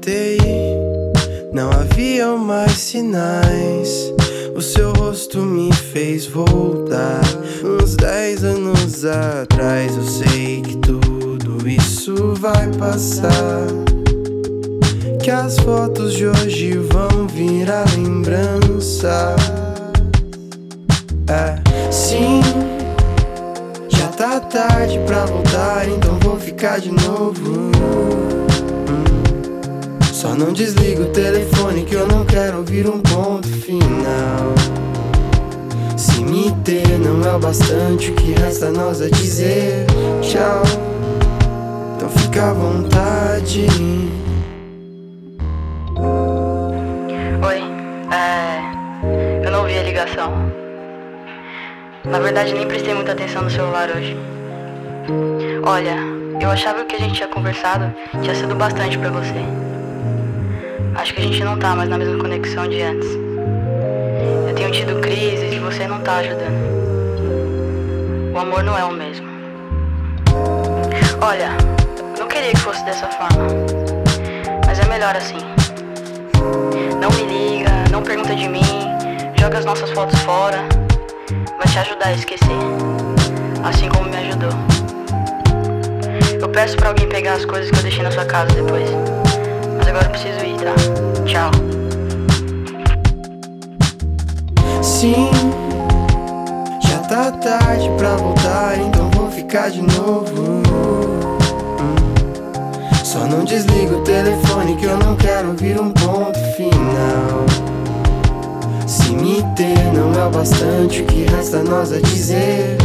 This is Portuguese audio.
tentei, não havia mais sinais. O seu rosto me fez voltar uns dez anos atrás. Eu sei que tudo isso vai passar. Que as fotos de hoje vão virar lembrança. É, sim. Já tá tarde pra voltar, então vou ficar de novo. Só não desliga o telefone que eu não quero ouvir um ponto final. Se me ter não é o bastante, o que resta nós é dizer tchau. Então fica à vontade. Oi, é. Eu não ouvi a ligação. Na verdade, nem prestei muita atenção no celular hoje. Olha, eu achava que a gente tinha conversado tinha sido bastante pra você. Acho que a gente não tá mais na mesma conexão de antes. Eu tenho tido crises e você não tá ajudando. O amor não é o mesmo. Olha, não queria que fosse dessa forma. Mas é melhor assim. Não me liga, não pergunta de mim, joga as nossas fotos fora. Vai te ajudar a esquecer. Assim como me ajudou. Eu peço pra alguém pegar as coisas que eu deixei na sua casa depois. Agora eu preciso ir, tá? Tchau. Sim, já tá tarde pra voltar, então vou ficar de novo. Só não desliga o telefone que eu não quero ouvir um ponto final. Se me ter não é o bastante, o que resta a nós é dizer